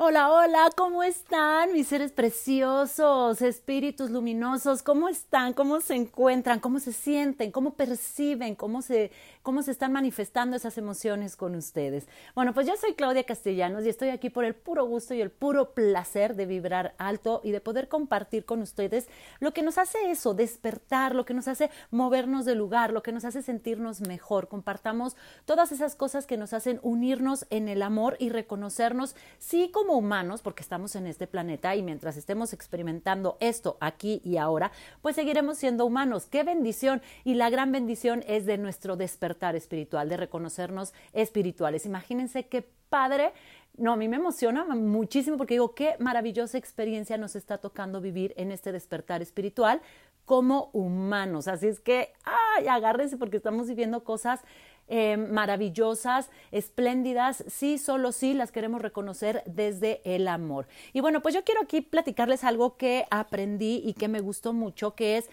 Hola, hola, ¿cómo están mis seres preciosos, espíritus luminosos? ¿Cómo están? ¿Cómo se encuentran? ¿Cómo se sienten? ¿Cómo perciben? ¿Cómo se, cómo se están manifestando esas emociones con ustedes? Bueno, pues yo soy Claudia Castellanos y estoy aquí por el puro gusto y el puro placer de vibrar alto y de poder compartir con ustedes lo que nos hace eso, despertar, lo que nos hace movernos de lugar, lo que nos hace sentirnos mejor. Compartamos todas esas cosas que nos hacen unirnos en el amor y reconocernos, sí, como humanos, porque estamos en este planeta y mientras estemos experimentando esto aquí y ahora, pues seguiremos siendo humanos. ¡Qué bendición! Y la gran bendición es de nuestro despertar espiritual, de reconocernos espirituales. Imagínense qué padre no, a mí me emociona muchísimo porque digo, qué maravillosa experiencia nos está tocando vivir en este despertar espiritual como humanos. Así es que, ay, agárrense porque estamos viviendo cosas eh, maravillosas, espléndidas, sí, solo sí las queremos reconocer desde el amor. Y bueno, pues yo quiero aquí platicarles algo que aprendí y que me gustó mucho, que es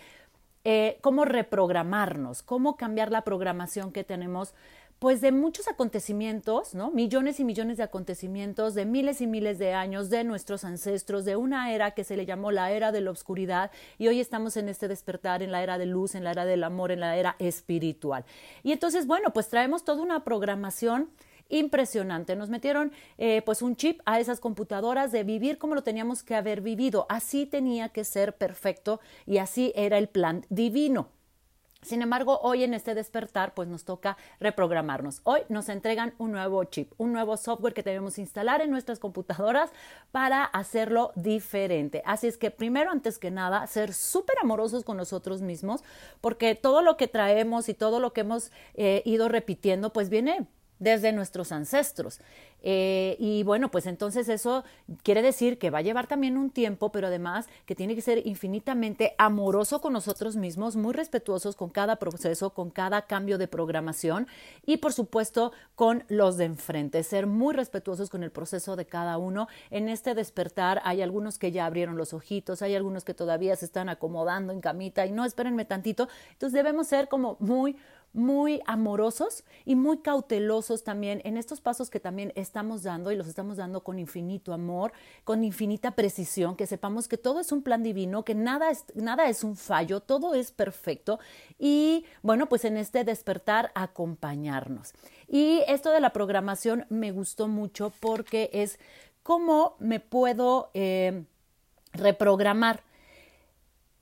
eh, cómo reprogramarnos, cómo cambiar la programación que tenemos pues de muchos acontecimientos, ¿no? Millones y millones de acontecimientos, de miles y miles de años, de nuestros ancestros, de una era que se le llamó la era de la oscuridad y hoy estamos en este despertar, en la era de luz, en la era del amor, en la era espiritual. Y entonces, bueno, pues traemos toda una programación impresionante. Nos metieron eh, pues un chip a esas computadoras de vivir como lo teníamos que haber vivido. Así tenía que ser perfecto y así era el plan divino. Sin embargo, hoy en este despertar, pues nos toca reprogramarnos. Hoy nos entregan un nuevo chip, un nuevo software que debemos instalar en nuestras computadoras para hacerlo diferente. Así es que primero, antes que nada, ser súper amorosos con nosotros mismos, porque todo lo que traemos y todo lo que hemos eh, ido repitiendo, pues viene desde nuestros ancestros. Eh, y bueno, pues entonces eso quiere decir que va a llevar también un tiempo, pero además que tiene que ser infinitamente amoroso con nosotros mismos, muy respetuosos con cada proceso, con cada cambio de programación y por supuesto con los de enfrente, ser muy respetuosos con el proceso de cada uno. En este despertar hay algunos que ya abrieron los ojitos, hay algunos que todavía se están acomodando en camita y no espérenme tantito, entonces debemos ser como muy muy amorosos y muy cautelosos también en estos pasos que también estamos dando y los estamos dando con infinito amor, con infinita precisión, que sepamos que todo es un plan divino, que nada es, nada es un fallo, todo es perfecto y bueno, pues en este despertar acompañarnos. Y esto de la programación me gustó mucho porque es cómo me puedo eh, reprogramar.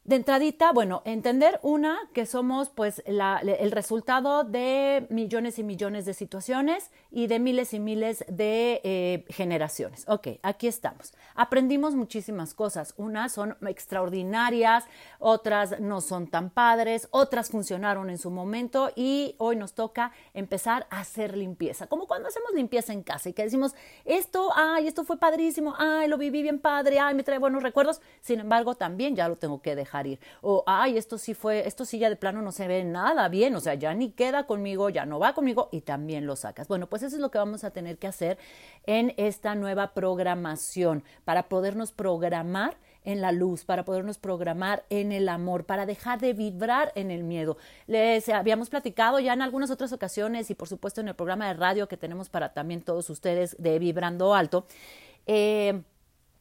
De entradita, bueno, entender una que somos pues el resultado de millones y millones de situaciones y de miles y miles de eh, generaciones. Ok, aquí estamos. Aprendimos muchísimas cosas. Unas son extraordinarias, otras no son tan padres, otras funcionaron en su momento y hoy nos toca empezar a hacer limpieza. Como cuando hacemos limpieza en casa y que decimos, esto, ay, esto fue padrísimo, ay, lo viví bien padre, ay, me trae buenos recuerdos. Sin embargo, también ya lo tengo que dejar O, ay, esto sí fue, esto sí ya de plano no se ve nada bien, o sea, ya ni queda conmigo, ya no va conmigo y también lo sacas. Bueno, pues eso es lo que vamos a tener que hacer en esta nueva programación para podernos programar en la luz, para podernos programar en el amor, para dejar de vibrar en el miedo. Les habíamos platicado ya en algunas otras ocasiones y por supuesto en el programa de radio que tenemos para también todos ustedes de Vibrando Alto. Eh,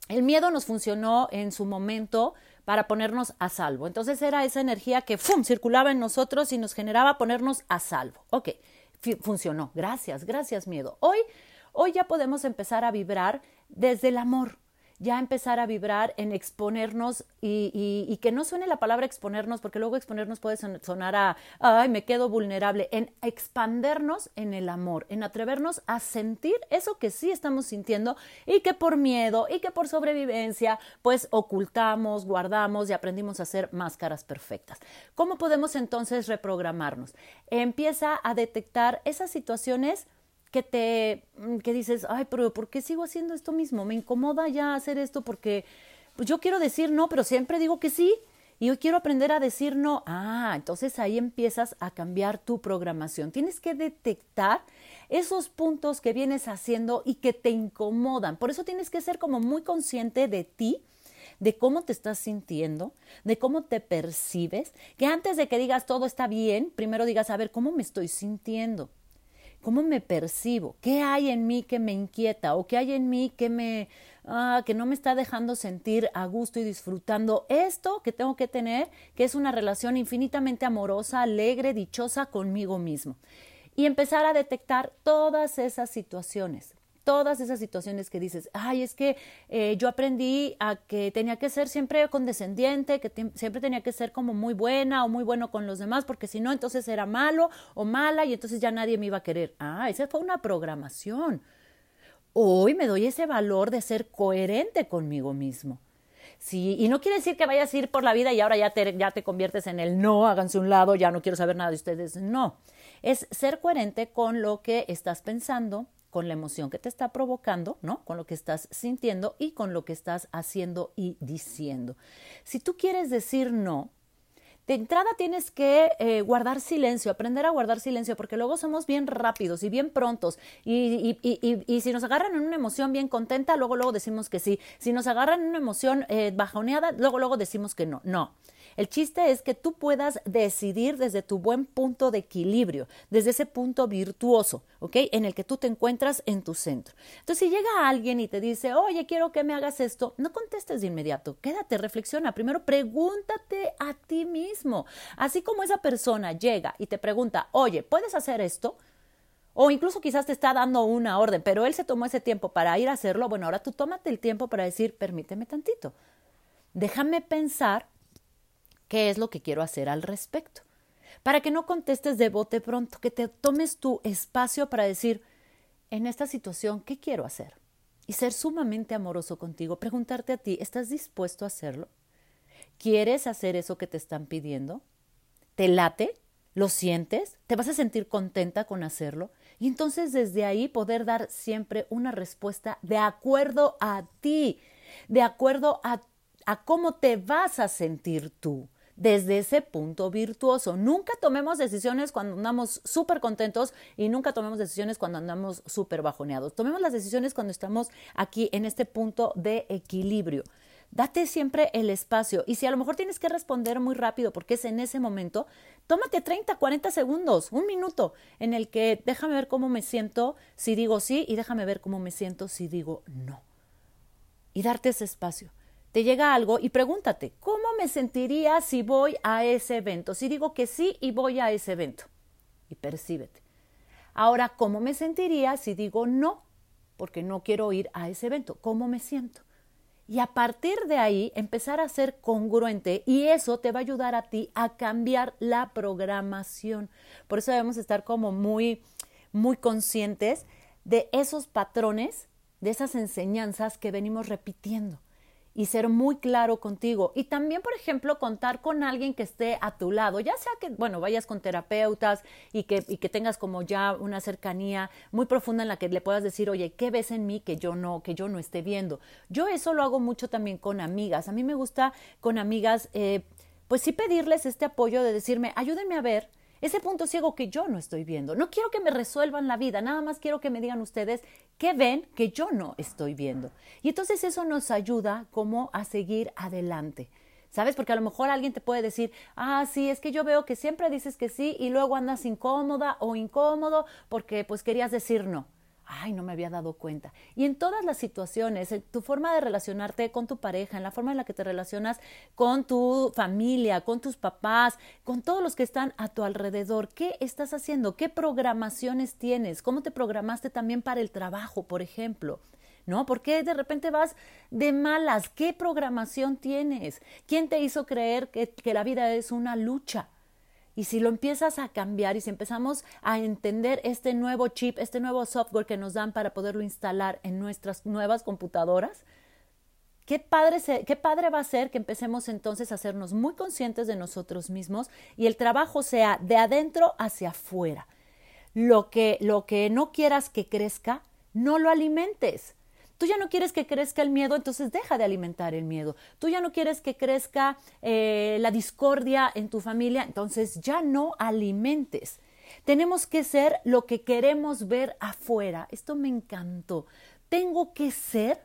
el miedo nos funcionó en su momento para ponernos a salvo. Entonces era esa energía que ¡fum! circulaba en nosotros y nos generaba ponernos a salvo. Ok, funcionó. Gracias, gracias miedo. Hoy, hoy ya podemos empezar a vibrar desde el amor, ya empezar a vibrar en exponernos y, que no suene la palabra exponernos, porque luego exponernos puede sonar a, ay, me quedo vulnerable, en expandernos en el amor, en atrevernos a sentir eso que sí estamos sintiendo y que por miedo y que por sobrevivencia, pues ocultamos, guardamos y aprendimos a hacer máscaras perfectas. ¿Cómo podemos entonces reprogramarnos? Empieza a detectar esas situaciones que te, mm, que dices, ay, pero ¿por qué sigo haciendo esto mismo? Me incomoda ya hacer esto porque pues yo quiero decir no, pero siempre digo que sí. Y hoy quiero aprender a decir no. Ah, entonces ahí empiezas a cambiar tu programación. Tienes que detectar esos puntos que vienes haciendo y que te incomodan. Por eso tienes que ser como muy consciente de ti, de cómo te estás sintiendo, de cómo te percibes, que antes de que digas todo está bien, primero digas, a ver, ¿cómo me estoy sintiendo? Cómo me percibo, qué hay en mí que me inquieta o qué hay en mí que me ah, que no me está dejando sentir a gusto y disfrutando esto que tengo que tener, que es una relación infinitamente amorosa, alegre, dichosa conmigo mismo. Y empezar a detectar todas esas situaciones todas esas situaciones que dices, ay, es que eh, yo aprendí a que tenía que ser siempre condescendiente, que siempre tenía que ser como muy buena o muy bueno con los demás, porque si no, entonces era malo o mala y entonces ya nadie me iba a querer. Ah, esa fue una programación. Hoy me doy ese valor de ser coherente conmigo mismo. Sí, y no quiere decir que vayas a ir por la vida y ahora ya te, ya te conviertes en el no, háganse un lado, ya no quiero saber nada de ustedes. No, es ser coherente con lo que estás pensando, con la emoción que te está provocando, ¿no? Con lo que estás sintiendo y con lo que estás haciendo y diciendo. Si tú quieres decir no, de entrada tienes que eh, guardar silencio, aprender a guardar silencio, porque luego somos bien rápidos y bien prontos. Y, y, si nos agarran en una emoción bien contenta, luego, luego decimos que sí. Si nos agarran en una emoción eh, bajoneada, luego, luego decimos que no. No. El chiste es que tú puedas decidir desde tu buen punto de equilibrio, desde ese punto virtuoso, ¿ok? En el que tú te encuentras en tu centro. Entonces, si llega alguien y te dice, oye, quiero que me hagas esto, no contestes de inmediato, quédate, reflexiona. Primero, pregúntate a ti mismo. Así como esa persona llega y te pregunta, oye, ¿puedes hacer esto? O incluso quizás te está dando una orden, pero él se tomó ese tiempo para ir a hacerlo. Bueno, ahora tú tómate el tiempo para decir, permíteme tantito. Déjame pensar qué es lo que quiero hacer al respecto. Para que no contestes de bote pronto, que te tomes tu espacio para decir, en esta situación, ¿qué quiero hacer? Y ser sumamente amoroso contigo, preguntarte a ti, ¿estás dispuesto a hacerlo? ¿Quieres hacer eso que te están pidiendo? ¿Te late? ¿Lo sientes? ¿Te vas a sentir contenta con hacerlo? Y entonces desde ahí poder dar siempre una respuesta de acuerdo a ti, de acuerdo a, a cómo te vas a sentir tú desde ese punto virtuoso. Nunca tomemos decisiones cuando andamos súper contentos y nunca tomemos decisiones cuando andamos súper bajoneados. Tomemos las decisiones cuando estamos aquí en este punto de equilibrio. Date siempre el espacio y si a lo mejor tienes que responder muy rápido porque es en ese momento, tómate 30, 40 segundos, un minuto en el que déjame ver cómo me siento si digo sí y déjame ver cómo me siento si digo no. Y darte ese espacio te llega algo y pregúntate, ¿cómo me sentiría si voy a ese evento? Si digo que sí y voy a ese evento. Y percíbete. Ahora, ¿cómo me sentiría si digo no? Porque no quiero ir a ese evento. ¿Cómo me siento? Y a partir de ahí empezar a ser congruente y eso te va a ayudar a ti a cambiar la programación. Por eso debemos estar como muy, muy conscientes de esos patrones, de esas enseñanzas que venimos repitiendo y ser muy claro contigo. Y también, por ejemplo, contar con alguien que esté a tu lado, ya sea que, bueno, vayas con terapeutas y que, y que tengas como ya una cercanía muy profunda en la que le puedas decir, oye, ¿qué ves en mí que yo no, que yo no esté viendo? Yo eso lo hago mucho también con amigas. A mí me gusta con amigas, eh, pues sí pedirles este apoyo de decirme, ayúdenme a ver ese punto ciego que yo no estoy viendo. No quiero que me resuelvan la vida, nada más quiero que me digan ustedes qué ven que yo no estoy viendo. Y entonces eso nos ayuda como a seguir adelante. ¿Sabes? Porque a lo mejor alguien te puede decir, ah, sí, es que yo veo que siempre dices que sí y luego andas incómoda o incómodo porque pues querías decir no ay, no me había dado cuenta. Y en todas las situaciones, en tu forma de relacionarte con tu pareja, en la forma en la que te relacionas con tu familia, con tus papás, con todos los que están a tu alrededor, ¿qué estás haciendo? ¿Qué programaciones tienes? ¿Cómo te programaste también para el trabajo, por ejemplo? ¿No? ¿Por qué de repente vas de malas? ¿Qué programación tienes? ¿Quién te hizo creer que, que la vida es una lucha? Y si lo empiezas a cambiar y si empezamos a entender este nuevo chip, este nuevo software que nos dan para poderlo instalar en nuestras nuevas computadoras, qué padre, qué padre va a ser que empecemos entonces a hacernos muy conscientes de nosotros mismos y el trabajo sea de adentro hacia afuera. Lo que, lo que no quieras que crezca, no lo alimentes. Tú ya no quieres que crezca el miedo, entonces deja de alimentar el miedo. Tú ya no quieres que crezca eh, la discordia en tu familia, entonces ya no alimentes. Tenemos que ser lo que queremos ver afuera. Esto me encantó. Tengo que ser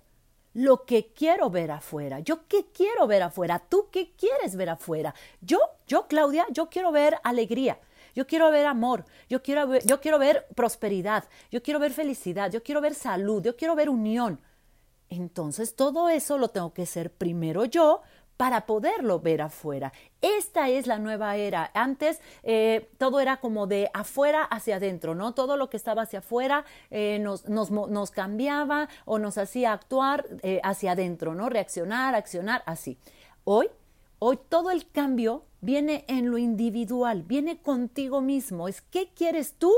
lo que quiero ver afuera. Yo qué quiero ver afuera. Tú qué quieres ver afuera. Yo, yo, Claudia, yo quiero ver alegría. Yo quiero ver amor, yo quiero ver, yo quiero ver prosperidad, yo quiero ver felicidad, yo quiero ver salud, yo quiero ver unión. Entonces todo eso lo tengo que ser primero yo para poderlo ver afuera. Esta es la nueva era. Antes eh, todo era como de afuera hacia adentro, ¿no? Todo lo que estaba hacia afuera eh, nos, nos, cambiaba o nos hacía actuar eh, hacia adentro, ¿no? Reaccionar, accionar, así. Hoy, hoy todo el cambio viene en lo individual, viene contigo mismo. Es qué quieres tú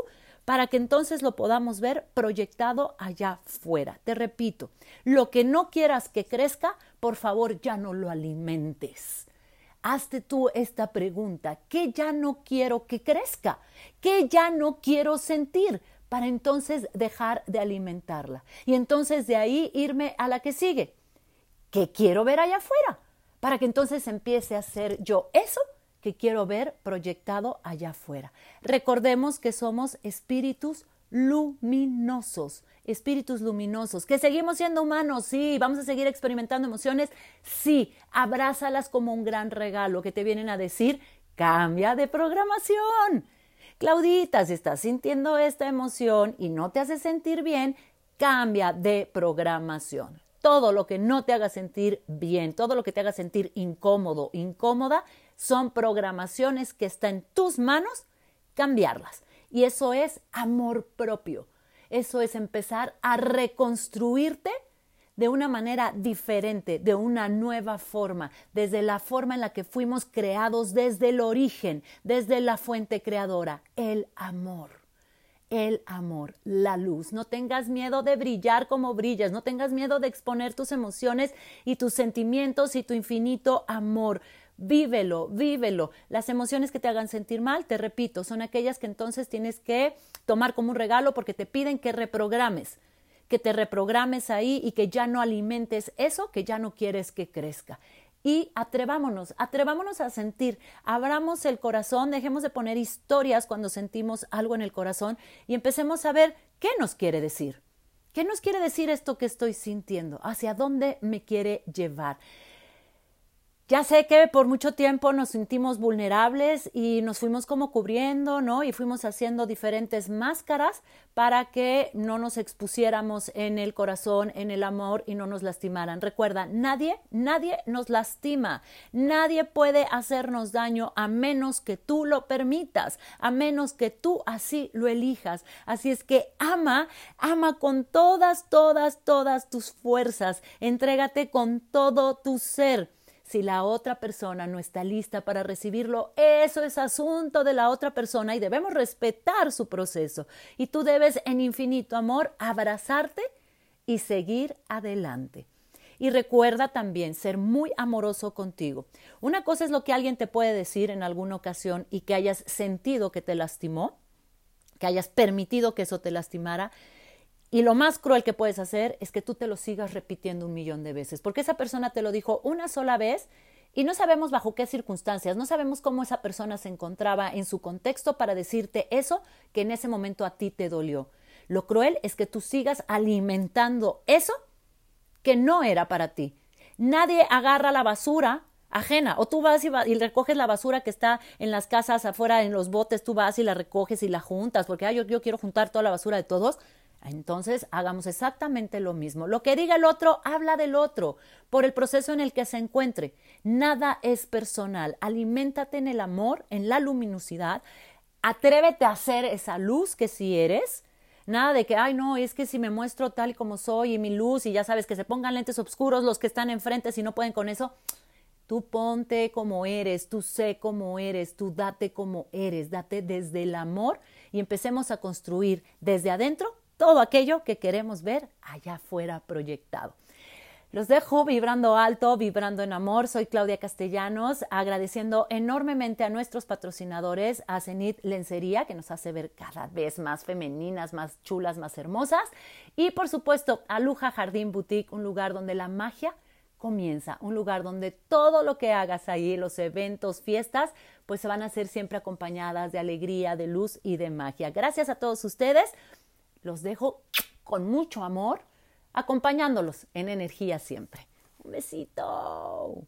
para que entonces lo podamos ver proyectado allá fuera. Te repito, lo que no quieras que crezca, por favor ya no lo alimentes. Hazte tú esta pregunta, ¿qué ya no quiero que crezca? ¿Qué ya no quiero sentir? Para entonces dejar de alimentarla. Y entonces de ahí irme a la que sigue. ¿Qué quiero ver allá afuera? Para que entonces empiece a ser yo eso que quiero ver proyectado allá afuera. Recordemos que somos espíritus luminosos, espíritus luminosos, que seguimos siendo humanos, sí, vamos a seguir experimentando emociones, sí, abrázalas como un gran regalo que te vienen a decir, cambia de programación. Claudita, si estás sintiendo esta emoción y no te hace sentir bien, cambia de programación. Todo lo que no te haga sentir bien, todo lo que te haga sentir incómodo, incómoda, son programaciones que está en tus manos cambiarlas. Y eso es amor propio. Eso es empezar a reconstruirte de una manera diferente, de una nueva forma, desde la forma en la que fuimos creados desde el origen, desde la fuente creadora, el amor. El amor, la luz. No tengas miedo de brillar como brillas, no tengas miedo de exponer tus emociones y tus sentimientos y tu infinito amor. Vívelo, vívelo. Las emociones que te hagan sentir mal, te repito, son aquellas que entonces tienes que tomar como un regalo porque te piden que reprogrames, que te reprogrames ahí y que ya no alimentes eso que ya no quieres que crezca. Y atrevámonos, atrevámonos a sentir, abramos el corazón, dejemos de poner historias cuando sentimos algo en el corazón y empecemos a ver qué nos quiere decir. ¿Qué nos quiere decir esto que estoy sintiendo? ¿Hacia dónde me quiere llevar? Ya sé que por mucho tiempo nos sentimos vulnerables y nos fuimos como cubriendo, ¿no? Y fuimos haciendo diferentes máscaras para que no nos expusiéramos en el corazón, en el amor y no nos lastimaran. Recuerda, nadie, nadie nos lastima. Nadie puede hacernos daño a menos que tú lo permitas, a menos que tú así lo elijas. Así es que ama, ama con todas, todas, todas tus fuerzas. Entrégate con todo tu ser si la otra persona no está lista para recibirlo, eso es asunto de la otra persona y debemos respetar su proceso. Y tú debes en infinito amor abrazarte y seguir adelante. Y recuerda también ser muy amoroso contigo. Una cosa es lo que alguien te puede decir en alguna ocasión y que hayas sentido que te lastimó, que hayas permitido que eso te lastimara, y lo más cruel que puedes hacer es que tú te lo sigas repitiendo un millón de veces, porque esa persona te lo dijo una sola vez y no sabemos bajo qué circunstancias, no sabemos cómo esa persona se encontraba en su contexto para decirte eso que en ese momento a ti te dolió. Lo cruel es que tú sigas alimentando eso que no era para ti. Nadie agarra la basura ajena. O tú vas y, recoges la basura que está en las casas afuera, en los botes, tú vas y la recoges y la juntas, porque yo, yo quiero juntar toda la basura de todos. Entonces, hagamos exactamente lo mismo. Lo que diga el otro, habla del otro, por el proceso en el que se encuentre. Nada es personal. Aliméntate en el amor, en la luminosidad. Atrévete a ser esa luz que si eres. Nada de que, ay, no, es que si me muestro tal y como soy y mi luz y ya sabes que se pongan lentes oscuros los que están enfrente si no pueden con eso. Tú ponte como eres, tú sé como eres, tú date como eres, date desde el amor y empecemos a construir desde adentro todo aquello que queremos ver allá afuera proyectado. Los dejo vibrando alto, vibrando en amor. Soy Claudia Castellanos, agradeciendo enormemente a nuestros patrocinadores, a Zenit Lencería, que nos hace ver cada vez más femeninas, más chulas, más hermosas. Y por supuesto, a Luja Jardín Boutique, un lugar donde la magia comienza, un lugar donde todo lo que hagas ahí, los eventos, fiestas, pues se van a hacer siempre acompañadas de alegría, de luz y de magia. Gracias a todos ustedes. Los dejo con mucho amor, acompañándolos en energía siempre. Un besito.